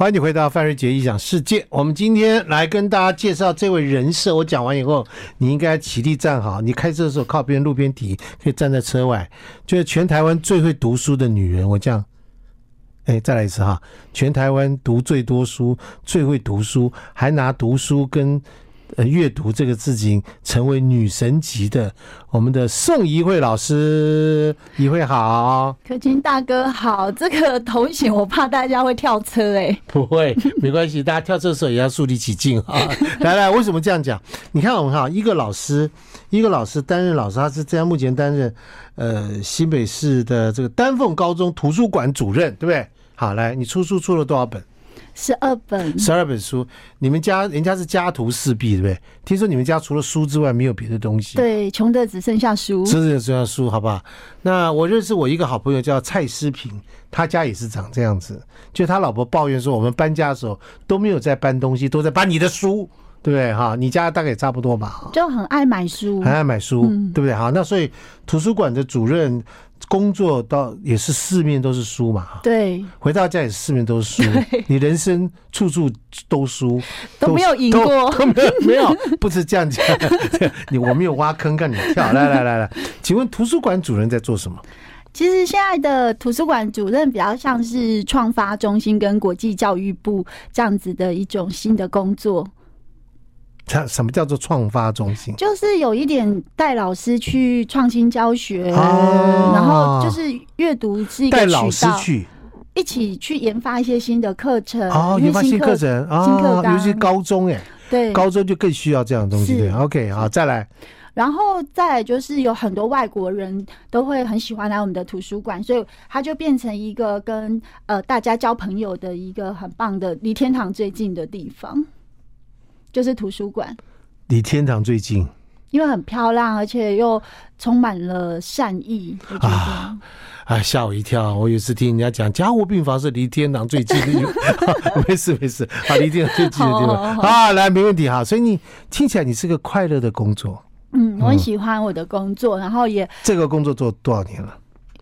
欢迎你回到范瑞杰异想世界。我们今天来跟大家介绍这位人设。我讲完以后，你应该起立站好。你开车的时候靠边路边停，可以站在车外。就是全台湾最会读书的女人。我这样，哎，再来一次哈！全台湾读最多书、最会读书，还拿读书跟。呃，阅读这个事情成为女神级的，我们的宋怡慧老师，怡慧好，可卿大哥好，这个头衔我怕大家会跳车哎、欸，不会，没关系，大家跳车的时候也要树立起敬啊。来来，为什么这样讲？你看我们哈，一个老师，一个老师担任老师，他是这样目前担任呃新北市的这个丹凤高中图书馆主任，对不对？好，来，你出书出了多少本？十二本，十二本书。你们家人家是家徒四壁，对不对？听说你们家除了书之外没有别的东西。对，穷的只剩下书，只剩下书，好不好？那我认识我一个好朋友叫蔡思平，他家也是长这样子。就他老婆抱怨说，我们搬家的时候都没有在搬东西，都在搬你的书，对不对？哈，你家大概也差不多吧？就很爱买书，很爱买书，嗯、对不对？哈，那所以图书馆的主任。工作到也是四面都是书嘛，对，回到家也是四面都是书，你人生处处都输，都没有赢过，都没有没有，不是这样讲，你我没有挖坑让你跳，来来来来，请问图书馆主任在做什么？其实现在的图书馆主任比较像是创发中心跟国际教育部这样子的一种新的工作。它什么叫做创发中心？就是有一点带老师去创新教学，哦、然后就是阅读是带老师去一起去研发一些新的课程哦，研发新课程啊，新课程，尤其高中哎，对，高中就更需要这样的东西。OK，好，再来，然后再来就是有很多外国人都会很喜欢来我们的图书馆，所以它就变成一个跟呃大家交朋友的一个很棒的离天堂最近的地方。就是图书馆，离天堂最近，因为很漂亮，而且又充满了善意。啊哎！吓我一跳！我有一次听人家讲，加护病房是离天堂最近的，没事没事，啊，离天堂最近的地方啊，来，没问题哈。所以你听起来你是个快乐的工作，嗯，我很喜欢我的工作，然后也这个工作做多少年了？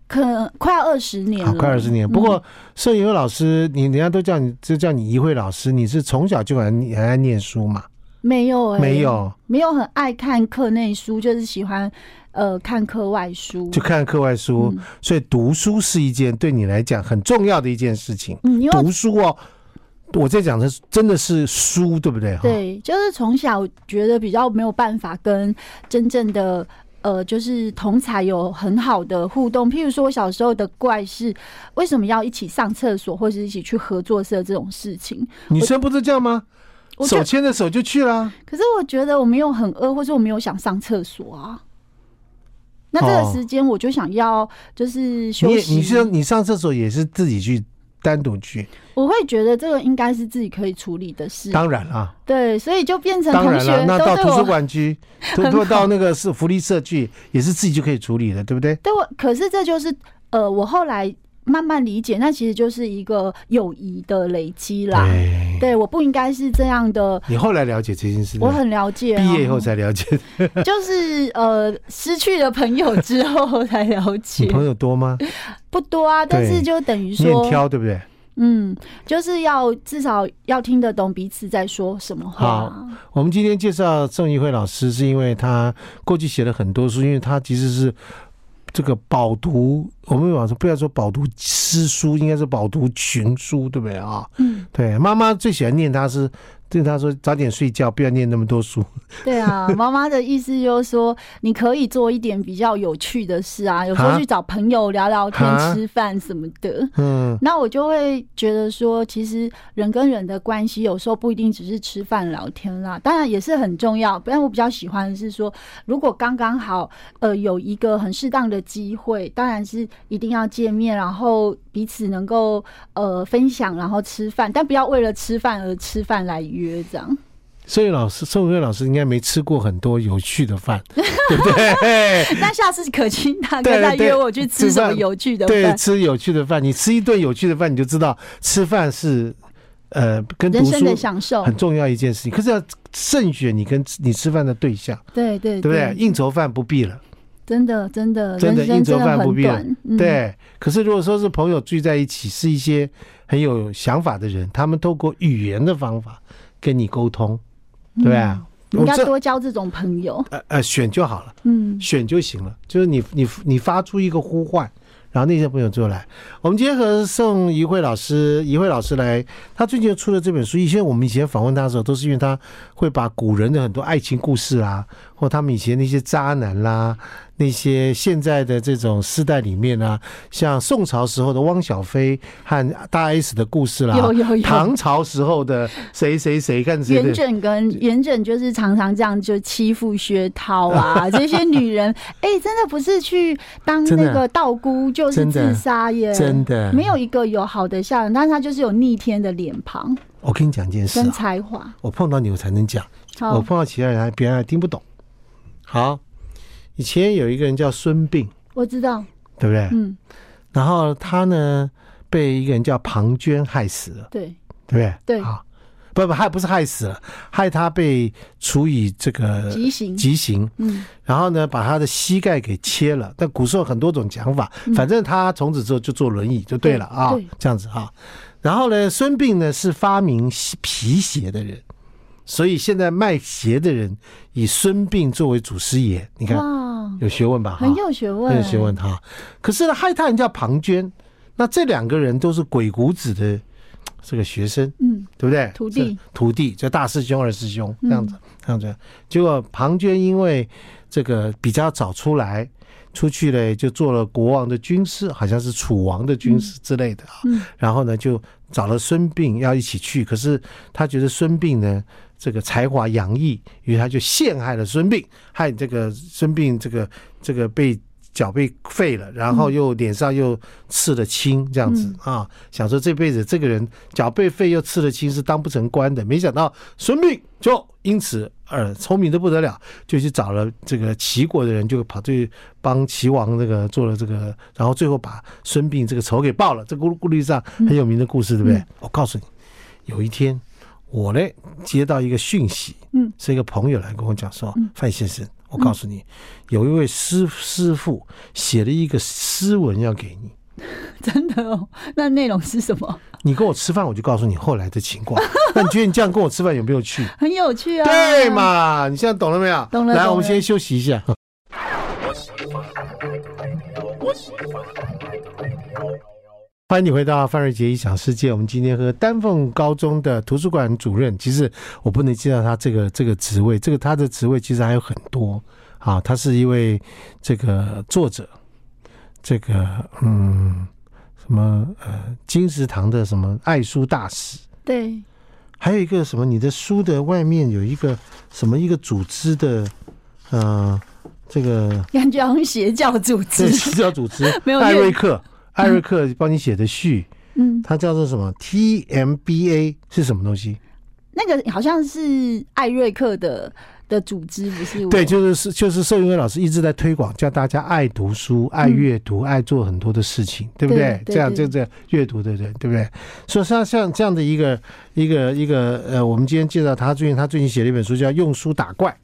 可能快二十年了，快二十年。不过，摄影老师，你人家都叫你，就叫你一慧老师。你是从小就很很爱念书嘛？没有、欸，没有，没有很爱看课内书，就是喜欢呃看课外书，就看课外书。嗯、所以读书是一件对你来讲很重要的一件事情。嗯，读书哦，我在讲的真的是书，对不对？对，就是从小觉得比较没有办法跟真正的。呃，就是同才有很好的互动，譬如说我小时候的怪事，为什么要一起上厕所，或是一起去合作社这种事情？女生不是这样吗？手牵着手就去了。可是我觉得我没有很饿，或是我没有想上厕所啊。那这个时间我就想要就是休息。你你是你上厕所也是自己去？单独去，我会觉得这个应该是自己可以处理的事。当然啦，对，所以就变成同学当然了，那到图书馆去，到到那个是福利社去，也是自己就可以处理的，对不对？对，我可是这就是呃，我后来慢慢理解，那其实就是一个友谊的累积啦。对，对，我不应该是这样的。你后来了解这件事，我很了解，毕业以后才了解，就是呃，失去了朋友之后才了解。你朋友多吗？不多啊，但是就等于说，你挑对不对？嗯，就是要至少要听得懂彼此在说什么话。好，我们今天介绍郑怡慧老师，是因为他过去写了很多书，因为他其实是这个饱读，我们往说不要说饱读诗书，应该是饱读群书，对不对啊？嗯，对，妈妈最喜欢念他是。对他说：“早点睡觉，不要念那么多书。”对啊，妈妈的意思就是说，你可以做一点比较有趣的事啊，有时候去找朋友聊聊天、吃饭什么的。嗯，那我就会觉得说，其实人跟人的关系有时候不一定只是吃饭聊天啦，当然也是很重要。不然我比较喜欢的是说，如果刚刚好，呃，有一个很适当的机会，当然是一定要见面，然后彼此能够呃分享，然后吃饭，但不要为了吃饭而吃饭来。约这样，所以老师，宋怡慧老师应该没吃过很多有趣的饭，对不对？那下次可卿大哥再约我去吃什么有趣的饭？对，吃有趣的饭。你吃一顿有趣的饭，你就知道吃饭是呃跟读书人生的享受很重要一件事情。可是要慎选你跟你吃饭的对象，对对，对不对？应酬饭不必了。真的真的真的应酬饭不必了。嗯、对，可是如果说是朋友聚在一起，是一些很有想法的人，他们透过语言的方法跟你沟通，对啊？你应该多交这种朋友。呃呃，选就好了，嗯，选就行了。就是你你你发出一个呼唤。然后那些朋友就来，我们今天和宋怡慧老师，怡慧老师来，他最近出了这本书。以前我们以前访问他的时候，都是因为他会把古人的很多爱情故事啦，或他们以前那些渣男啦。那些现在的这种时代里面啊，像宋朝时候的汪小菲和大 S 的故事啦，有有有。唐朝时候的谁谁谁看谁。元稹跟元稹就是常常这样就欺负薛涛啊，这些女人，哎、欸，真的不是去当那个道姑就是自杀耶，真的没有一个有好的下人，但是他就是有逆天的脸庞。我跟你讲一件事、啊，跟才华，我碰到你我才能讲，我碰到其他人还别人还听不懂。好。以前有一个人叫孙膑，我知道，对不对？嗯，然后他呢被一个人叫庞涓害死了，对，对不对？对，好，不不，害不是害死了，害他被处以这个极刑，极刑。嗯，然后呢，把他的膝盖给切了。但古时候很多种讲法，反正他从此之后就坐轮椅就对了啊，这样子哈。然后呢，孙膑呢是发明皮鞋的人，所以现在卖鞋的人以孙膑作为祖师爷，你看。有学问吧？很有学问，很有学问哈。可是呢，害他人叫庞涓，那这两个人都是鬼谷子的这个学生，嗯，对不对？徒弟，徒弟，就大师兄、二师兄这样子，这样子。结果庞涓因为这个比较早出来，出去嘞就做了国王的军师，好像是楚王的军师之类的啊。然后呢，就找了孙膑要一起去，可是他觉得孙膑呢。这个才华洋溢，于是他就陷害了孙膑，害这个孙膑这个这个被脚被废了，然后又脸上又刺了青，这样子啊，想说这辈子这个人脚被废又刺了青是当不成官的，没想到孙膑就因此而聪明的不得了，就去找了这个齐国的人，就跑去帮齐王这个做了这个，然后最后把孙膑这个仇给报了。这个故事上很有名的故事，对不对？我告诉你，有一天。我呢，接到一个讯息，嗯，是一个朋友来跟我讲说，嗯、范先生，我告诉你，嗯、有一位师师傅写了一个诗文要给你，真的哦？那内容是什么？你跟我吃饭，我就告诉你后来的情况。那你觉得你这样跟我吃饭有没有趣？很有趣啊，对嘛？你现在懂了没有？懂了。来，我们先休息一下。欢迎你回到范瑞杰异想世界。我们今天和丹凤高中的图书馆主任，其实我不能介绍他这个这个职位，这个他的职位其实还有很多啊。他是一位这个作者，这个嗯什么呃金石堂的什么爱书大使，对，还有一个什么你的书的外面有一个什么一个组织的，嗯、呃，这个感觉好像邪教组织，邪教组织 没有艾瑞克。艾瑞克帮你写的序，嗯，他叫做什么？TMBA 是什么东西？那个好像是艾瑞克的的组织，不是？对，就是是就是宋怡慧老师一直在推广，叫大家爱读书、爱阅读、爱做很多的事情，对不对？这样就这样阅读的人，对不对？所以像像这样的一个一个一个呃，我们今天介绍他最近他最近写了一本书，叫《用书打怪》，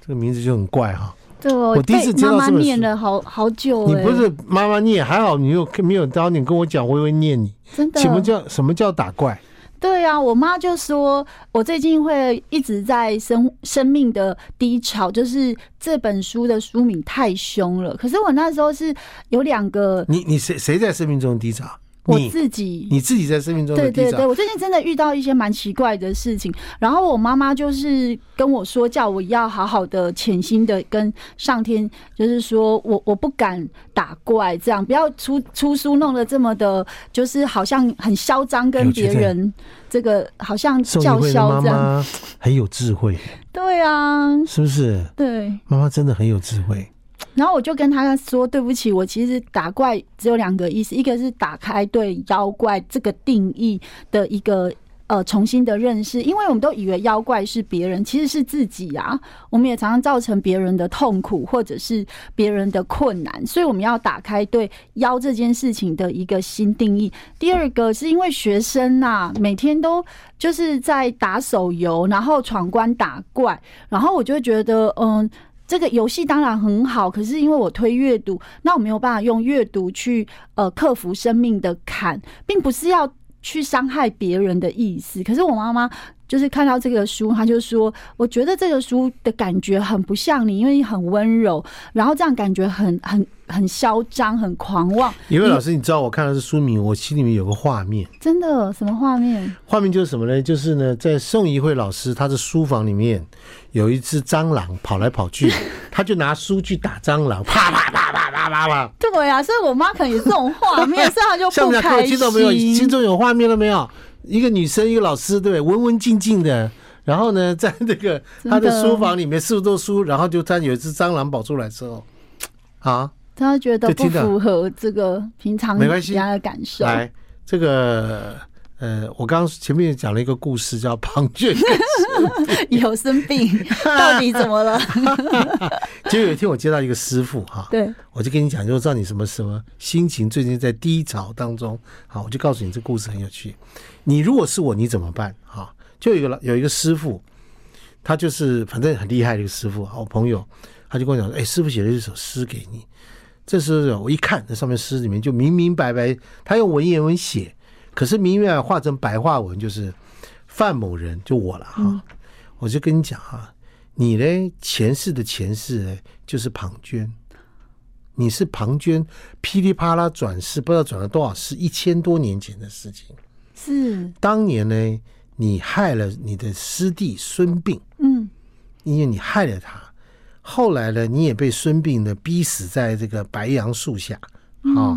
这个名字就很怪哈。对，我第一次妈妈念了好好久。你不是妈妈念，还好你又没有当你跟我讲，我也会念你。真的？什么叫什么叫打怪？对啊，我妈就说我最近会一直在生生命的低潮，就是这本书的书名太凶了。可是我那时候是有两个，你你谁谁在生命中低潮？我自己，你自己在生命中的对对对，我最近真的遇到一些蛮奇怪的事情，然后我妈妈就是跟我说，叫我要好好的潜心的跟上天，就是说我我不敢打怪，这样不要出出书弄得这么的，就是好像很嚣张，跟别人这个好像叫嚣这样，很有智慧，对啊，是不是？对，妈妈真的很有智慧。然后我就跟他说：“对不起，我其实打怪只有两个意思，一个是打开对妖怪这个定义的一个呃重新的认识，因为我们都以为妖怪是别人，其实是自己啊。我们也常常造成别人的痛苦或者是别人的困难，所以我们要打开对妖这件事情的一个新定义。第二个是因为学生呐，每天都就是在打手游，然后闯关打怪，然后我就觉得嗯。”这个游戏当然很好，可是因为我推阅读，那我没有办法用阅读去呃克服生命的坎，并不是要去伤害别人的意思。可是我妈妈。就是看到这个书，她就说：“我觉得这个书的感觉很不像你，因为你很温柔，然后这样感觉很很很嚣张、很狂妄。”因为老师，你知道我看到这书名，我心里面有个画面，真的什么画面？画面就是什么呢？就是呢，在宋怡慧老师她的书房里面有一只蟑螂跑来跑去，他就拿书去打蟑螂，啪啪啪啪啪啪啪。对呀、啊，所以我妈可能有这种画面，所以她就不开心。听到没有？心中有画面了没有？一个女生，一个老师，对，文文静静的。然后呢，在那个她的书房里面，四多书，然后就突然有一只蟑螂跑出来之后，啊，他觉得不符合这个平常人家的感受。来，这个呃，我刚刚前面讲了一个故事，叫庞涓 有生病，到底怎么了？就有一天我接到一个师傅哈，对，我就跟你讲，就知道你什么什么心情，最近在低潮当中，好，我就告诉你这故事很有趣。你如果是我，你怎么办？哈，就有一个有一个师傅，他就是反正很厉害的一个师傅，好朋友，他就跟我讲说：“哎，师傅写了一首诗给你。”这时候我一看，那上面诗里面就明明白白，他用文言文写，可是明明白白画成白话文，就是范某人，就我了哈。我就跟你讲哈，你呢前世的前世呢就是庞涓，你是庞涓，噼里啪啦转世，不知道转了多少世，一千多年前的事情。是当年呢，你害了你的师弟孙膑，嗯，因为你害了他，后来呢，你也被孙膑呢逼死在这个白杨树下，啊，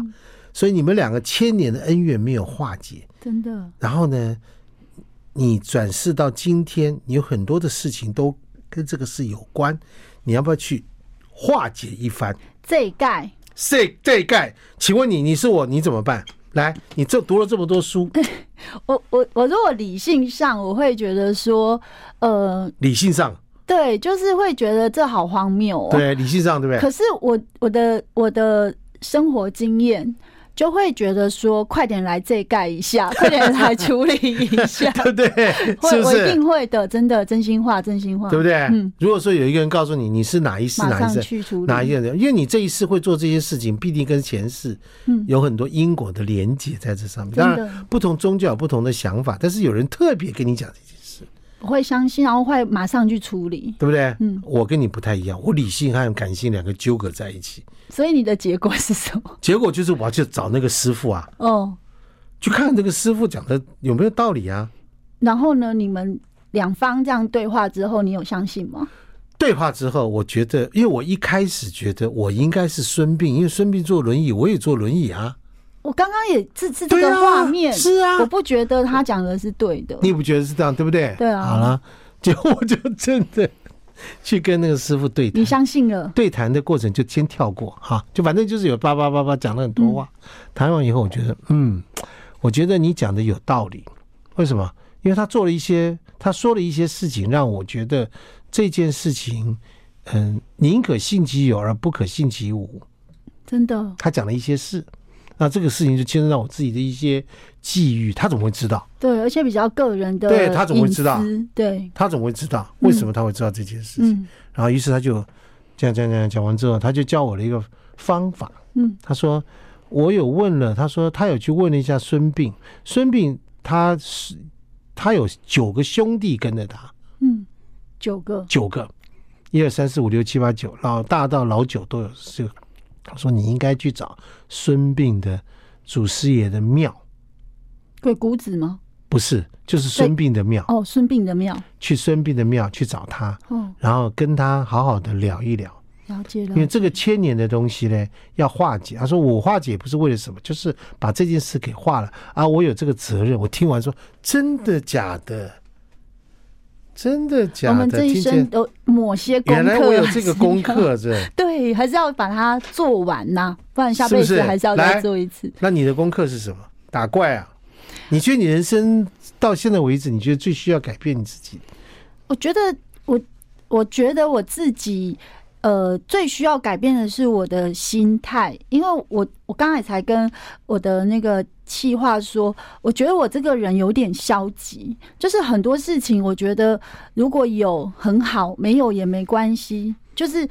所以你们两个千年的恩怨没有化解，真的。然后呢，你转世到今天，你有很多的事情都跟这个事有关，你要不要去化解一番？这一盖，这这一盖，请问你，你是我，你怎么办？来，你这读了这么多书，我我我如果理性上，我会觉得说，呃，理性上，对，就是会觉得这好荒谬哦。对，理性上对不对？可是我我的我的生活经验。就会觉得说，快点来这盖一下，快点来处理一下，对不对？会，我一定会的，真的，真心话，真心话，对不对？嗯。如果说有一个人告诉你，你是哪一世，哪一世去处理哪一个人，因为你这一世会做这些事情，必定跟前世有很多因果的连结在这上面。当然，不同宗教有不同的想法，但是有人特别跟你讲这件事，我会相信，然后会马上去处理，对不对？嗯。我跟你不太一样，我理性和感性两个纠葛在一起。所以你的结果是什么？结果就是我要去找那个师傅啊，哦，去看看这个师傅讲的有没有道理啊。然后呢，你们两方这样对话之后，你有相信吗？对话之后，我觉得，因为我一开始觉得我应该是孙膑，因为孙膑坐轮椅，我也坐轮椅啊。我刚刚也是是这个画面，是啊，我不觉得他讲的是对的。你不觉得是这样，对不对？对啊。好了，结果我就真的。去跟那个师傅对谈，你相信了？对谈的过程就先跳过哈，就反正就是有叭叭叭叭讲了很多话。谈完以后，我觉得嗯，我觉得你讲的有道理。为什么？因为他做了一些，他说了一些事情，让我觉得这件事情，嗯，宁可信其有而不可信其无。真的，他讲了一些事。那这个事情就牵涉到我自己的一些际遇，他怎么会知道？对，而且比较个人的，对，他怎么会知道？对，他怎么会知道？为什么他会知道这件事情？嗯、然后，于是他就这样这样这样讲完之后，他就教我了一个方法。嗯，他说我有问了，他说他有去问了一下孙膑，孙膑他是他有九个兄弟跟着他，嗯，九个，九个，一二三四五六七八九，老大到老九都有这个。他说：“你应该去找孙膑的祖师爷的庙，鬼谷子吗？不是，就是孙膑的庙。哦，孙膑的庙，去孙膑的庙去找他，哦，然后跟他好好的聊一聊。了解了，因为这个千年的东西呢，要化解。他说我化解不是为了什么，就是把这件事给化了啊！我有这个责任。我听完说，真的假的？”真的假的？我们这一生有某些功课，原来我有这个功课，这？对，还是要把它做完呐、啊，不然下辈子还是要再做一次。是是，那你的功课是什么？打怪啊！你觉得你人生到现在为止，你觉得最需要改变你自己？我觉得我，我觉得我自己呃，最需要改变的是我的心态，因为我我刚才才跟我的那个气话说，我觉得我这个人有点消极，就是很多事情我觉得如果有很好，没有也没关系，就是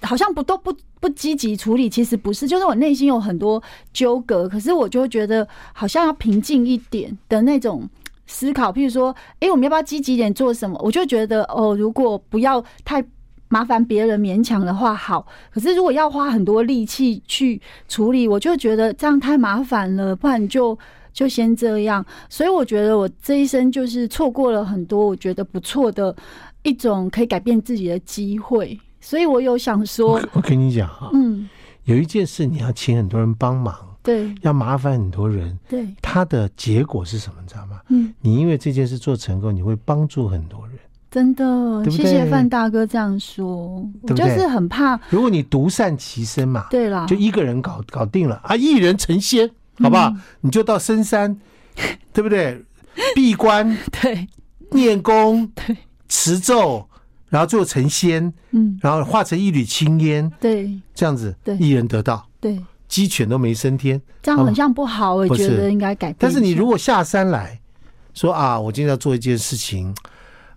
好像不都不不积极处理，其实不是，就是我内心有很多纠葛，可是我就觉得好像要平静一点的那种思考，譬如说，哎，我们要不要积极点做什么？我就觉得哦，如果不要太。麻烦别人勉强的话好，可是如果要花很多力气去处理，我就觉得这样太麻烦了，不然就就先这样。所以我觉得我这一生就是错过了很多我觉得不错的一种可以改变自己的机会。所以我有想说，我，跟你讲哈，嗯，有一件事你要请很多人帮忙，对，要麻烦很多人，对，他的结果是什么？你知道吗？嗯，你因为这件事做成功，你会帮助很多人。真的，谢谢范大哥这样说，我就是很怕。如果你独善其身嘛，对啦，就一个人搞搞定了啊，一人成仙，好不好？嗯、你就到深山，对不对？闭关，对，念功，对，持咒，然后最后成仙，嗯，然后化成一缕青烟，对，这样子，对，一人得道，对，鸡犬都没升天，这样很像不好，我觉得应该改变。但是你如果下山来说啊，我今天要做一件事情。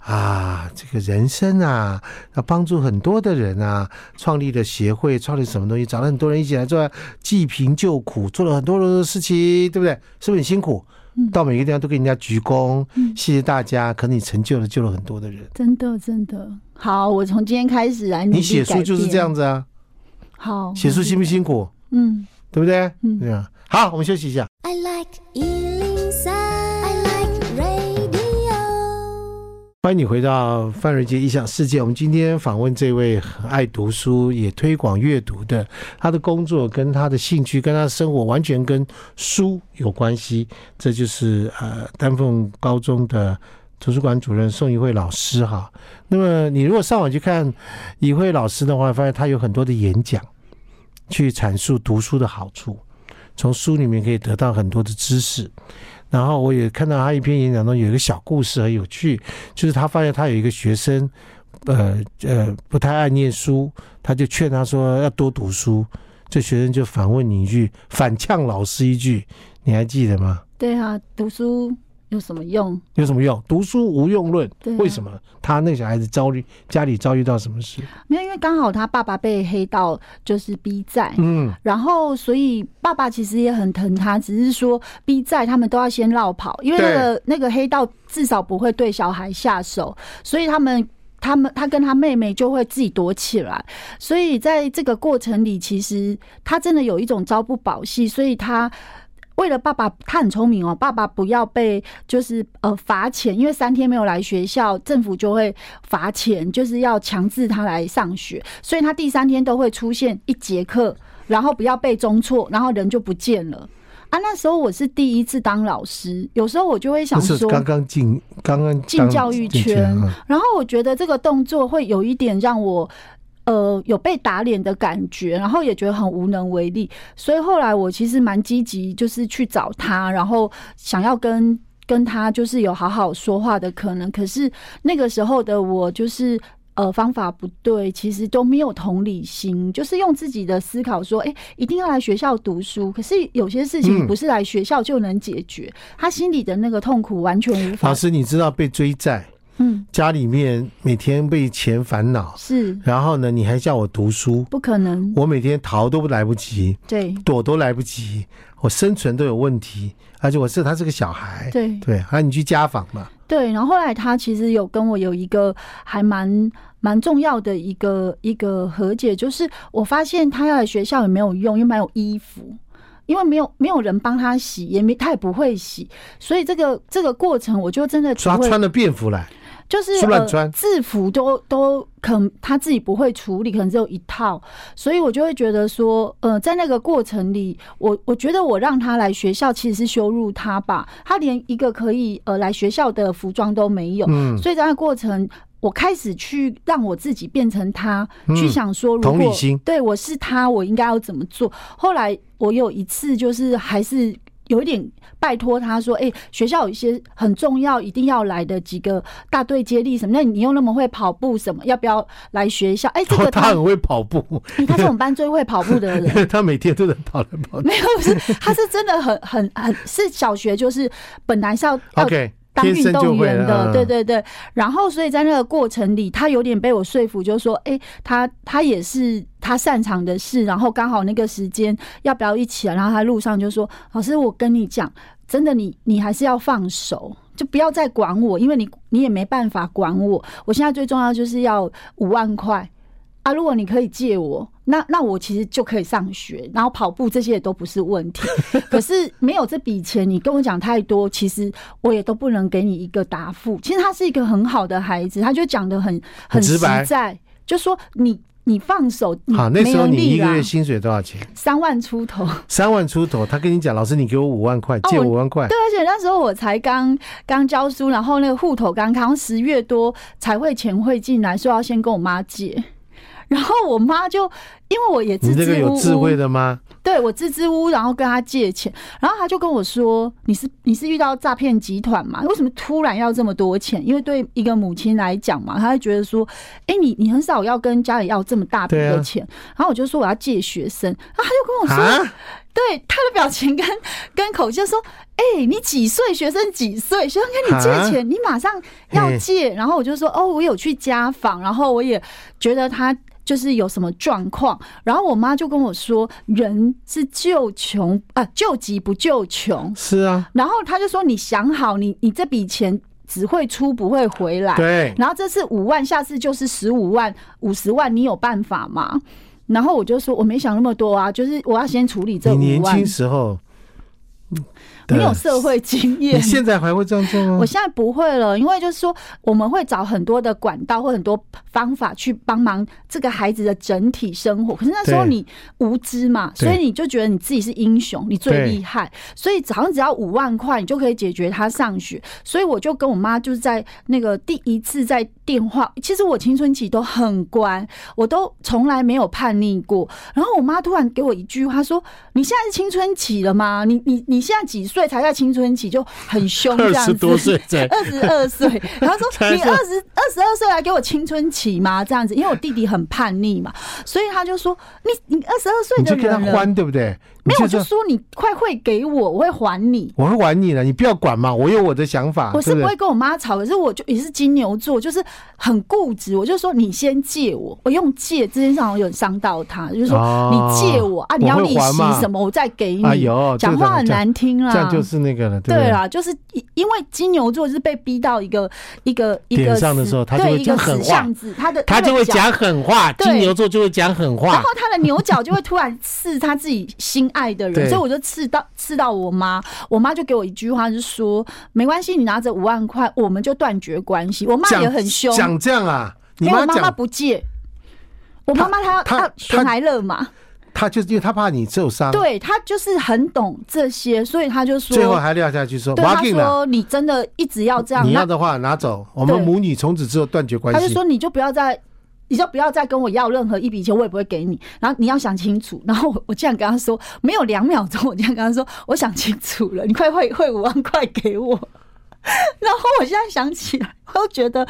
啊，这个人生啊，要帮助很多的人啊，创立了协会，创立什么东西，找了很多人一起来做，济贫救苦，做了很多的事情，对不对？是不是很辛苦？嗯，到每个地方都给人家鞠躬，嗯，谢谢大家。可能你成就了，救了很多的人，真的，真的。好，我从今天开始来，你写书就是这样子啊。好，写书辛不辛苦？嗯，对不对？嗯，对啊。好，我们休息一下。I like 欢迎你回到范瑞杰异想世界。我们今天访问这位很爱读书、也推广阅读的，他的工作跟他的兴趣、跟他的生活完全跟书有关系。这就是呃丹凤高中的图书馆主任宋怡慧老师哈。那么你如果上网去看怡慧老师的话，发现他有很多的演讲，去阐述读书的好处，从书里面可以得到很多的知识。然后我也看到他一篇演讲中有一个小故事很有趣，就是他发现他有一个学生，呃呃不太爱念书，他就劝他说要多读书，这学生就反问你一句，反呛老师一句，你还记得吗？对啊，读书。有什么用？有什么用？读书无用论。为什么？他那小孩子遭遇家里遭遇到什么事？没有，因为刚好他爸爸被黑道就是逼债，嗯，然后所以爸爸其实也很疼他，只是说逼债他们都要先绕跑，因为那个那个黑道至少不会对小孩下手，所以他们他们他跟他妹妹就会自己躲起来，所以在这个过程里，其实他真的有一种朝不保夕，所以他。为了爸爸，他很聪明哦。爸爸不要被就是呃罚钱，因为三天没有来学校，政府就会罚钱，就是要强制他来上学。所以他第三天都会出现一节课，然后不要被中错，然后人就不见了啊。那时候我是第一次当老师，有时候我就会想说，刚刚进刚刚进教育圈，然后我觉得这个动作会有一点让我。呃，有被打脸的感觉，然后也觉得很无能为力，所以后来我其实蛮积极，就是去找他，然后想要跟跟他就是有好好说话的可能。可是那个时候的我，就是呃方法不对，其实都没有同理心，就是用自己的思考说，哎，一定要来学校读书。可是有些事情不是来学校就能解决，嗯、他心里的那个痛苦完全无法。老师，你知道被追债？嗯，家里面每天被钱烦恼是，然后呢，你还叫我读书，不可能，我每天逃都来不及，对，躲都来不及，我生存都有问题，而且我是他是个小孩，对。对，啊，你去家访嘛，对，然后后来他其实有跟我有一个还蛮蛮重要的一个一个和解，就是我发现他要来学校也没有用，因为没有衣服，因为没有没有人帮他洗，也没他也不会洗，所以这个这个过程我就真的他穿了便服来。就是呃，制服都都可能他自己不会处理，可能只有一套，所以我就会觉得说，呃，在那个过程里，我我觉得我让他来学校其实是羞辱他吧，他连一个可以呃来学校的服装都没有，嗯，所以在那个过程，我开始去让我自己变成他，去想说，如果对我是他，我应该要怎么做？后来我有一次就是还是。有一点拜托他说：“哎、欸，学校有一些很重要、一定要来的几个大队接力什么？那你又那么会跑步，什么要不要来学校？”哎、欸，这个他，他很会跑步，他是我们班最会跑步的人。他每天都在跑来跑去。没有，不是，他是真的很很很是小学就是本来是要 OK。当运动员的，对对对，然后所以在那个过程里，他有点被我说服，就是说，哎，他他也是他擅长的事，然后刚好那个时间要不要一起啊？然后他路上就说：“老师，我跟你讲，真的，你你还是要放手，就不要再管我，因为你你也没办法管我。我现在最重要就是要五万块啊！如果你可以借我。”那 那我其实就可以上学，然后跑步这些也都不是问题。可是没有这笔钱，你跟我讲太多，其实我也都不能给你一个答复。其实他是一个很好的孩子，他就讲的很很实在，就说你你放手。好，那时候你一个月薪水多少钱？三万出头。三万出头，他跟你讲，老师你给我五万块，借五万块。对，而且那时候我才刚刚教书，然后那个户头刚刚十月多才会钱会进来，说要先跟我妈借。然后我妈就因为我也支支吾吾，你这个有智慧的吗？对，我支支吾吾，然后跟他借钱，然后他就跟我说：“你是你是遇到诈骗集团嘛？为什么突然要这么多钱？因为对一个母亲来讲嘛，他会觉得说：哎，你你很少要跟家里要这么大笔的钱。啊、然后我就说我要借学生，然后他就跟我说：啊、对他的表情跟跟口气就说：哎，你几岁？学生几岁？学生跟你借钱，啊、你马上要借。然后我就说：哦，我有去家访，然后我也觉得他。”就是有什么状况，然后我妈就跟我说：“人是救穷啊，救急不救穷。”是啊，然后她就说：“你想好，你你这笔钱只会出不会回来。”对。然后这次五万，下次就是十五万、五十万，你有办法吗？然后我就说：“我没想那么多啊，就是我要先处理这五万。”你年轻时候。没有社会经验，你现在还会这样做吗？我现在不会了，因为就是说我们会找很多的管道或很多方法去帮忙这个孩子的整体生活。可是那时候你无知嘛，所以你就觉得你自己是英雄，你最厉害，所以好像只要五万块，你就可以解决他上学。所以我就跟我妈就是在那个第一次在电话，其实我青春期都很乖，我都从来没有叛逆过。然后我妈突然给我一句话说：“你现在是青春期了吗？你你你现在几岁？”才在青春期就很凶，这样子。二十多岁，二十二岁，然后说 你二十二十二岁来给我青春期吗？这样子，因为我弟弟很叛逆嘛，所以他就说你你二十二岁的人，你就跟他欢，对不对？没有，我就说你快会给我，我会还你。我会还你的，你不要管嘛，我有我的想法。我是不会跟我妈吵，可是我就也是金牛座，就是很固执。我就说你先借我，我用借这件事好像有伤到他，就是说你借我啊，你要利息什么，我再给你。讲话很难听啦，这样就是那个了。对啦，就是因为金牛座是被逼到一个一个一个上的时候，他就会讲狠话。他的他就会讲狠话，金牛座就会讲狠话，然后他的牛角就会突然刺他自己心爱的人，所以我就刺到刺到我妈，我妈就给我一句话，就是说没关系，你拿着五万块，我们就断绝关系。我妈也很凶，讲这样啊？因为我妈妈不借，我妈妈她她她来乐嘛，她就是因为她怕你受伤，对她就是很懂这些，所以她就说，最后还撂下去说，她说你真的一直要这样，你要的话拿走，我们母女从此之后断绝关系。她就说你就不要再。你就不要再跟我要任何一笔钱，我也不会给你。然后你要想清楚。然后我我这样跟他说，没有两秒钟，我这样跟他说，我想清楚了，你快汇汇五万块给我。然后我现在想起来，我又觉得，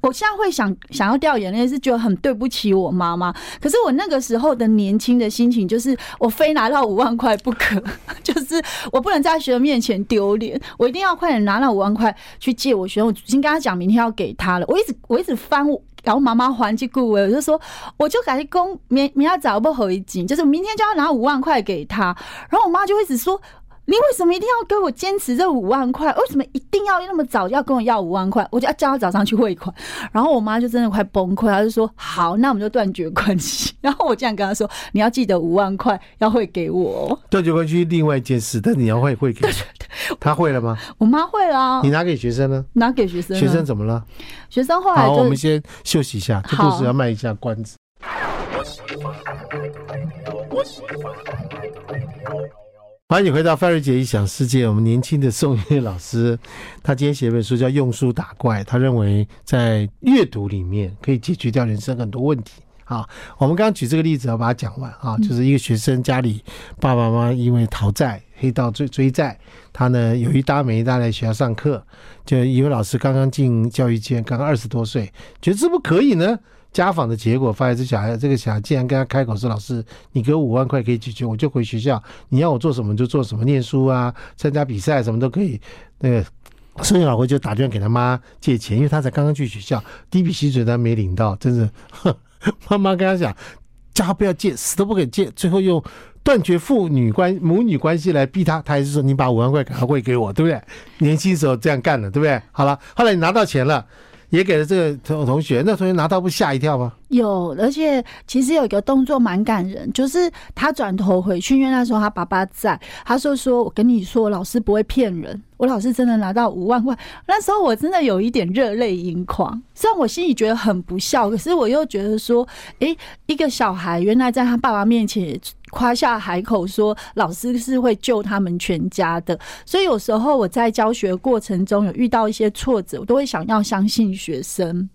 我现在会想想要掉眼泪，是觉得很对不起我妈妈。可是我那个时候的年轻的心情，就是我非拿到五万块不可，就是我不能在学生面前丢脸，我一定要快点拿那五万块去借我学生。我已经跟他讲，明天要给他了。我一直我一直翻。然后妈妈还这句，我就说，我就赶紧公明明天早不回京，就是明天就要拿五万块给他。然后我妈就一直说。你为什么一定要跟我坚持这五万块？为什么一定要那么早要跟我要五万块？我就要叫他早上去汇款。然后我妈就真的快崩溃，她就说：“好，那我们就断绝关系。”然后我这样跟她说：“你要记得五万块要汇给我。”断绝关系另外一件事，但你要汇汇给他，他会了吗？我妈会了。你拿给学生呢？拿给学生。学生怎么了？学生后来就好，我们先休息一下，这故事要卖一下关子。欢迎你回到范瑞杰异想世界。我们年轻的宋音乐老师，他今天写一本书叫《用书打怪》，他认为在阅读里面可以解决掉人生很多问题。啊，我们刚刚举这个例子，要把它讲完啊，就是一个学生家里爸爸妈妈因为讨债黑道追追债，他呢有一搭没一搭来学校上课，就一位老师刚刚进教育界，刚刚二十多岁，觉得这不可以呢。家访的结果发现，这小孩这个小孩竟然跟他开口说：“老师，你给我五万块可以解决，我就回学校，你要我做什么就做什么，念书啊，参加比赛什么都可以。”那个生意老回就打电话给他妈借钱，因为他才刚刚去学校，第一笔薪水他没领到，真是。妈妈跟他讲，叫他不要借，死都不肯借，最后用断绝父女关母女关系来逼他，他还是说：“你把五万块赶快汇给我，对不对？”年轻时候这样干的，对不对？好了，后来你拿到钱了。也给了这个同同学，那同学拿到不吓一跳吗？有，而且其实有一个动作蛮感人，就是他转头回去，因为那时候他爸爸在，他说：“说我跟你说，老师不会骗人，我老师真的拿到五万块。”那时候我真的有一点热泪盈眶，虽然我心里觉得很不孝，可是我又觉得说：“诶，一个小孩原来在他爸爸面前。”夸下海口说老师是会救他们全家的，所以有时候我在教学过程中有遇到一些挫折，我都会想要相信学生。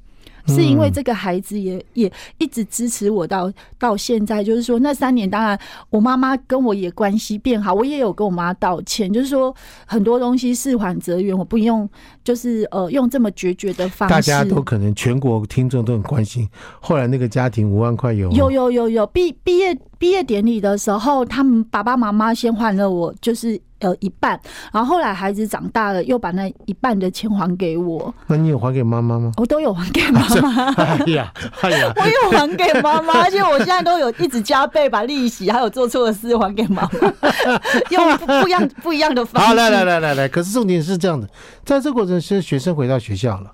是因为这个孩子也也一直支持我到到现在，就是说那三年，当然我妈妈跟我也关系变好，我也有跟我妈道歉，就是说很多东西事缓则圆，我不用就是呃用这么决绝的方式。大家都可能全国听众都很关心，后来那个家庭五万块有有有有有毕毕业毕业典礼的时候，他们爸爸妈妈先还了我，就是。呃，一半，然后后来孩子长大了，又把那一半的钱还给我。那你有还给妈妈吗？我都有还给妈妈。哎呀，哎呀，我有还给妈妈，而且我现在都有一直加倍把利息，还有做错的事还给妈妈，用不一样不一样的方式。好，来来来来来，可是重点是这样的，在这过程是学生回到学校了，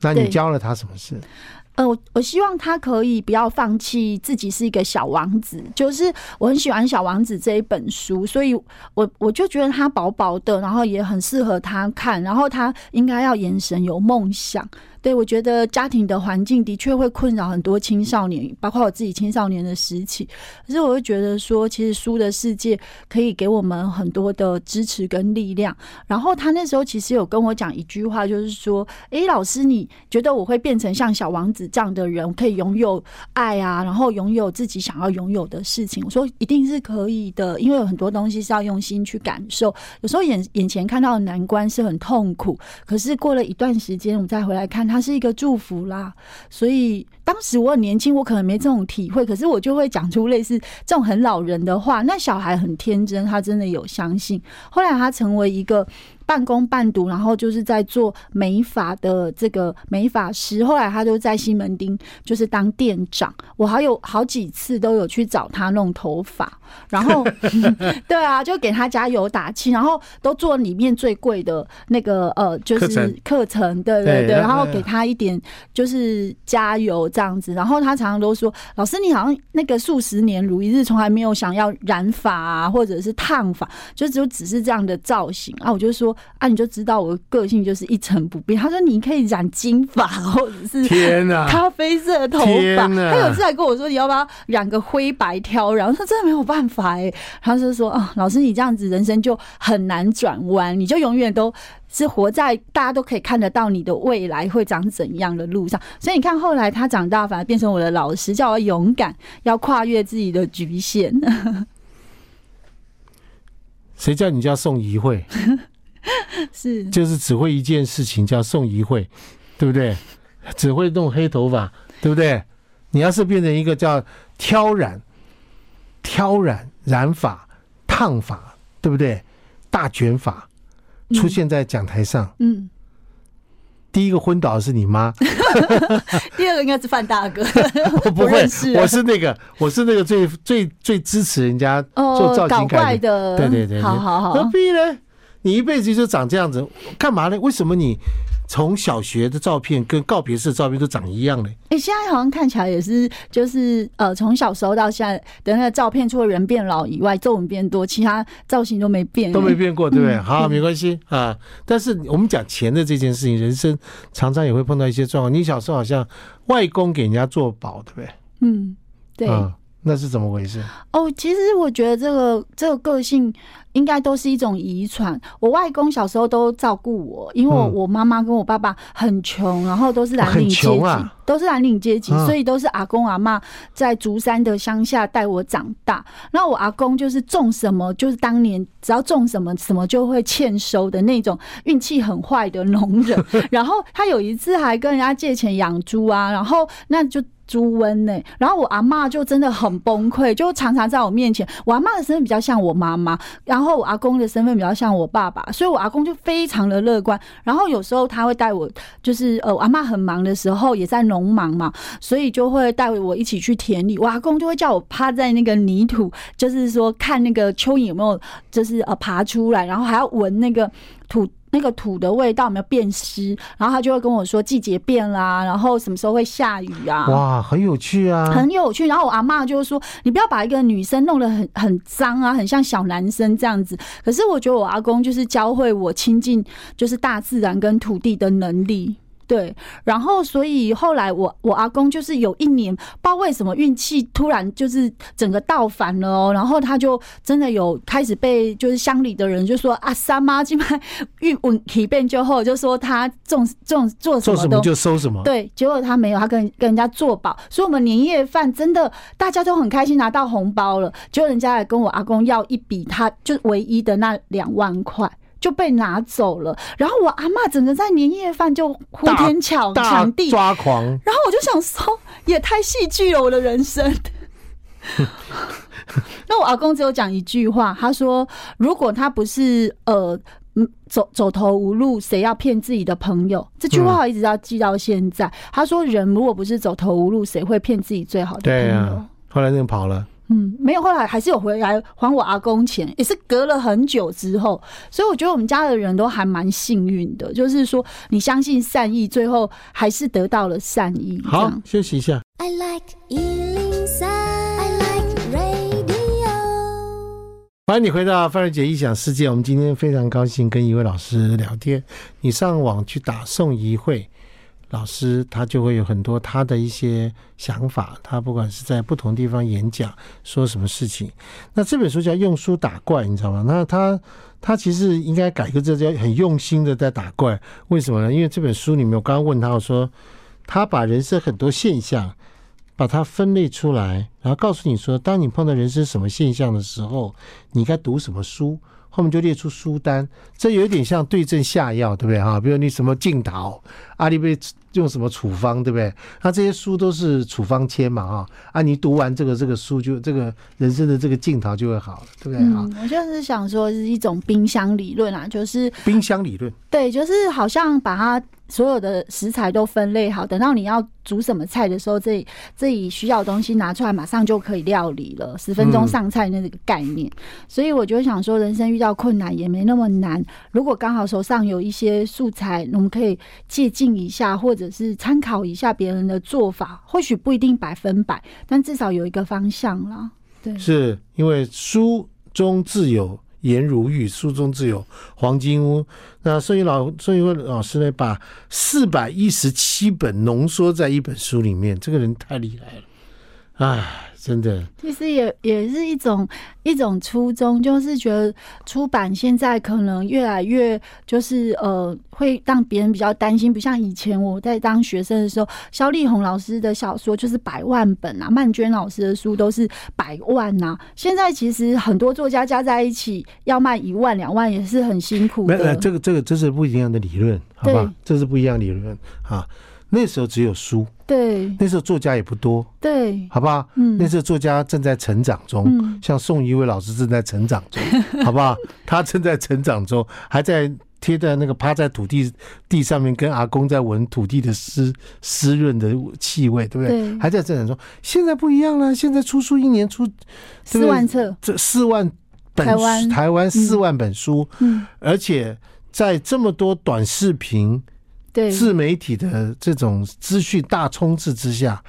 那你教了他什么事？呃，我希望他可以不要放弃自己是一个小王子，就是我很喜欢《小王子》这一本书，所以我我就觉得它薄薄的，然后也很适合他看，然后他应该要眼神有梦想。对，我觉得家庭的环境的确会困扰很多青少年，包括我自己青少年的时期。可是，我会觉得说，其实书的世界可以给我们很多的支持跟力量。然后，他那时候其实有跟我讲一句话，就是说：“诶，老师，你觉得我会变成像小王子这样的人，可以拥有爱啊，然后拥有自己想要拥有的事情？”我说：“一定是可以的，因为有很多东西是要用心去感受。有时候眼眼前看到的难关是很痛苦，可是过了一段时间，我再回来看他。”它是一个祝福啦，所以当时我很年轻，我可能没这种体会，可是我就会讲出类似这种很老人的话。那小孩很天真，他真的有相信。后来他成为一个。半工半读，然后就是在做美发的这个美发师。后来他就在西门町，就是当店长。我还有好几次都有去找他弄头发，然后 对啊，就给他加油打气，然后都做里面最贵的那个呃，就是课程，对对对，然后给他一点就是加油这样子。然后他常常都说：“老师，你好像那个数十年如一日，从来没有想要染发啊，或者是烫发，就只有只是这样的造型啊。”我就说。啊，你就知道我的个性就是一成不变。他说你可以染金发，或者是天呐，咖啡色的头发。他有次还跟我说，你要不要染个灰白挑染？他真的没有办法哎。他就说啊，老师你这样子人生就很难转弯，你就永远都是活在大家都可以看得到你的未来会长怎样的路上。所以你看后来他长大反而变成我的老师，叫我勇敢，要跨越自己的局限。谁叫你叫宋怡慧？是，就是只会一件事情，叫宋怡慧，对不对？只会弄黑头发，对不对？你要是变成一个叫挑染、挑染染发、烫发，对不对？大卷发出现在讲台上，嗯，嗯，第一个昏倒的是你妈，第二个应该是范大哥，我不会，我是那个，我是那个最最最支持人家做造型改的，对对对，好好好，何必呢？你一辈子就长这样子，干嘛呢？为什么你从小学的照片跟告别式的照片都长一样呢？哎、欸，现在好像看起来也是，就是呃，从小时候到现在的那个照片，除了人变老以外，皱纹变多，其他造型都没变，都没变过，对不对？嗯、好，没关系啊。但是我们讲钱的这件事情，人生常常也会碰到一些状况。你小时候好像外公给人家做保，对不对？嗯，对。啊那是怎么回事？哦，其实我觉得这个这个个性应该都是一种遗传。我外公小时候都照顾我，因为我妈妈跟我爸爸很穷，然后都是蓝领阶级，啊、都是蓝领阶级，所以都是阿公阿妈在竹山的乡下带我长大。那我阿公就是种什么，就是当年只要种什么，什么就会欠收的那种运气很坏的农人。然后他有一次还跟人家借钱养猪啊，然后那就。猪瘟呢，然后我阿妈就真的很崩溃，就常常在我面前。我阿妈的身份比较像我妈妈，然后我阿公的身份比较像我爸爸，所以我阿公就非常的乐观。然后有时候他会带我，就是呃，我阿妈很忙的时候也在农忙嘛，所以就会带我一起去田里。我阿公就会叫我趴在那个泥土，就是说看那个蚯蚓有没有，就是呃爬出来，然后还要闻那个土。那个土的味道有没有变湿？然后他就会跟我说季节变啦，然后什么时候会下雨啊？哇，很有趣啊，很有趣。然后我阿妈就说：“你不要把一个女生弄得很很脏啊，很像小男生这样子。”可是我觉得我阿公就是教会我亲近，就是大自然跟土地的能力。对，然后所以后来我我阿公就是有一年不知道为什么运气突然就是整个倒反了哦，然后他就真的有开始被就是乡里的人就说啊，三妈今晚 运运气变就后，就说他种种做什么做什么就收什么，对，结果他没有，他跟跟人家做保，所以我们年夜饭真的大家都很开心拿到红包了，结果人家来跟我阿公要一笔，他就唯一的那两万块。就被拿走了，然后我阿妈整个在年夜饭就呼天抢抢地抓狂，然后我就想说，也太戏剧了我的人生。那我阿公只有讲一句话，他说：“如果他不是呃，走走投无路，谁要骗自己的朋友？”这句话我一直要记到现在。他说：“人如果不是走投无路，谁会骗自己最好的朋友？”对啊，后来那个跑了。嗯，没有，后来还是有回来还我阿公钱，也是隔了很久之后，所以我觉得我们家的人都还蛮幸运的，就是说你相信善意，最后还是得到了善意。好，休息一下。I like 103, I like radio。欢迎你回到范瑞杰异想世界，我们今天非常高兴跟一位老师聊天，你上网去打宋怡慧。老师他就会有很多他的一些想法，他不管是在不同地方演讲说什么事情，那这本书叫用书打怪，你知道吗？那他他其实应该改个字叫很用心的在打怪，为什么呢？因为这本书里面我刚刚问他我说，他把人生很多现象把它分类出来，然后告诉你说，当你碰到人生什么现象的时候，你该读什么书。后面就列出书单，这有点像对症下药，对不对哈？比如你什么镜头，阿里被用什么处方，对不对？那这些书都是处方签嘛，哈啊，你读完这个这个书，就这个人生的这个镜头就会好了，对不对？嗯，我就是想说是一种冰箱理论啊，就是冰箱理论，对，就是好像把它。所有的食材都分类好，等到你要煮什么菜的时候，这这里需要的东西拿出来，马上就可以料理了，十分钟上菜那个概念。嗯。所以我就想说，人生遇到困难也没那么难。如果刚好手上有一些素材，我们可以借鉴一下，或者是参考一下别人的做法，或许不一定百分百，但至少有一个方向了。对，是因为书中自有。颜如玉，书中自有黄金屋。那孙宇老孙宇老师呢，把四百一十七本浓缩在一本书里面，这个人太厉害了，哎。真的，其实也也是一种一种初衷，就是觉得出版现在可能越来越就是呃，会让别人比较担心，不像以前我在当学生的时候，肖丽红老师的小说就是百万本啊，曼娟老师的书都是百万呐、啊。现在其实很多作家加在一起要卖一万两万也是很辛苦的。没，这个这个这是不一样的理论，好吧？这是不一样理论啊。那时候只有书，对，那时候作家也不多，对，好不好？嗯，那时候作家正在成长中，嗯，像宋怡慧老师正在成长中，好不好？他正在成长中，还在贴在那个趴在土地地上面，跟阿公在闻土地的湿湿润的气味，对不对？对，还在成长中。现在不一样了，现在出书一年出四万册，这四万本台湾台湾四万本书，嗯，而且在这么多短视频。对。自媒体的这种资讯大充斥之下，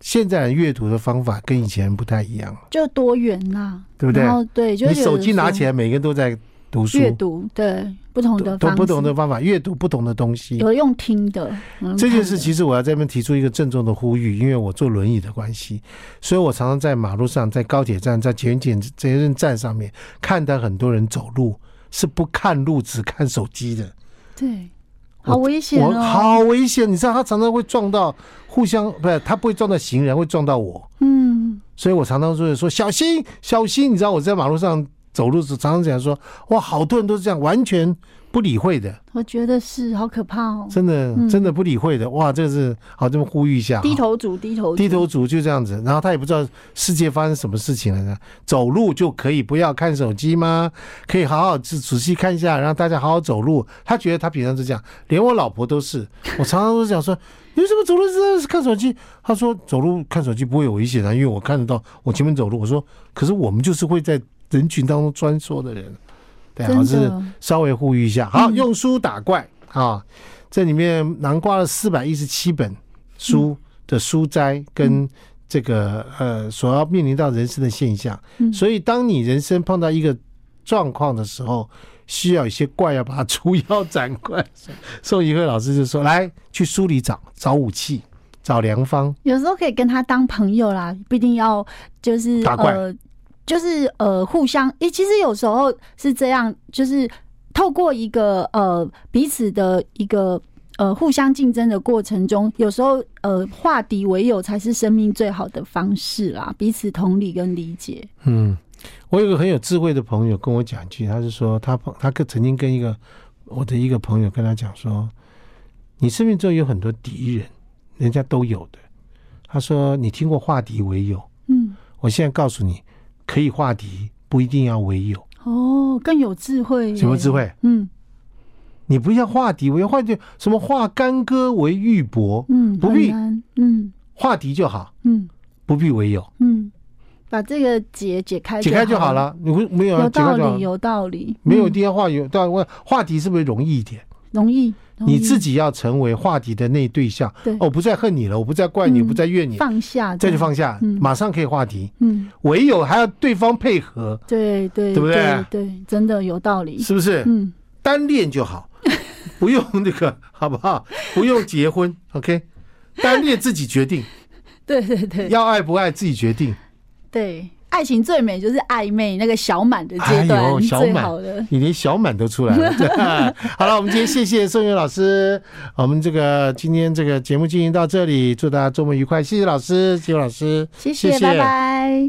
现在阅读的方法跟以前不太一样，就多元呐，对不对？对，就你手机拿起来，每个人都在读书，阅读对不同的不同的方法，阅读不同的东西。有用听的，这件事其实我要在这边提出一个郑重的呼吁，因为我坐轮椅的关系，所以我常常在马路上、在高铁站、在捷运检捷运站上面看到很多人走路是不看路，只看手机的。对，好危险哦，好危险！你知道他常常会撞到互相，不是他不会撞到行人，会撞到我。嗯，所以我常常就会说小心小心。你知道我在马路上。走路时常常讲说，哇，好多人都是这样，完全不理会的。我觉得是好可怕哦，真的，真的不理会的。哇，这个是好，这么呼吁一下，低头族，低头，低头族就这样子。然后他也不知道世界发生什么事情了呢。走路就可以不要看手机吗？可以好好仔仔细看一下，让大家好好走路。他觉得他平常是这样，连我老婆都是。我常常都讲说，你为什么走路是看手机？他说走路看手机不会有危险啊，因为我看得到我前面走路。我说，可是我们就是会在。人群当中穿梭的人，对，好，是稍微呼吁一下。好，用书打怪啊！这里面囊括了四百一十七本书的书斋，跟这个呃所要面临到人生的现象。所以，当你人生碰到一个状况的时候，需要一些怪要把它除妖斩怪。宋一慧老师就说：“来，去书里找找武器，找良方。有时候可以跟他当朋友啦，不一定要就是打怪。”就是呃，互相诶，其实有时候是这样，就是透过一个呃彼此的一个呃互相竞争的过程中，有时候呃化敌为友才是生命最好的方式啦，彼此同理跟理解。嗯，我有个很有智慧的朋友跟我讲一句，他是说他他跟曾经跟一个我的一个朋友跟他讲说，你生命中有很多敌人，人家都有的。他说你听过化敌为友？嗯，我现在告诉你。可以化敌，不一定要为友哦，更有智慧。什么智慧？嗯，你不要化敌为友，化敌什么化干戈为玉帛？嗯，不必。嗯，化敌就好。嗯，不必为友。嗯，把这个结解开，解开就好了。你不没有有道理，有道理。没有一定要化友，但问化敌是不是容易一点？容易。你自己要成为话题的那对象，我、哦、不再恨你了，我不再怪你，嗯、不再怨你，放下，这就放下，嗯、马上可以话题。嗯，唯有还要对方配合，对对，对不对？对，对，真的有道理，是不是？嗯，单恋就好，不用那个，好不好？不用结婚，OK，单恋自己决定。对对对，要爱不爱自己决定。对。爱情最美就是暧昧那个小满的阶段，哎、小满的，你连小满都出来了。好了，我们今天谢谢宋元老师，我们这个今天这个节目进行到这里，祝大家周末愉快，谢谢老师，谢谢老师，谢谢拜拜。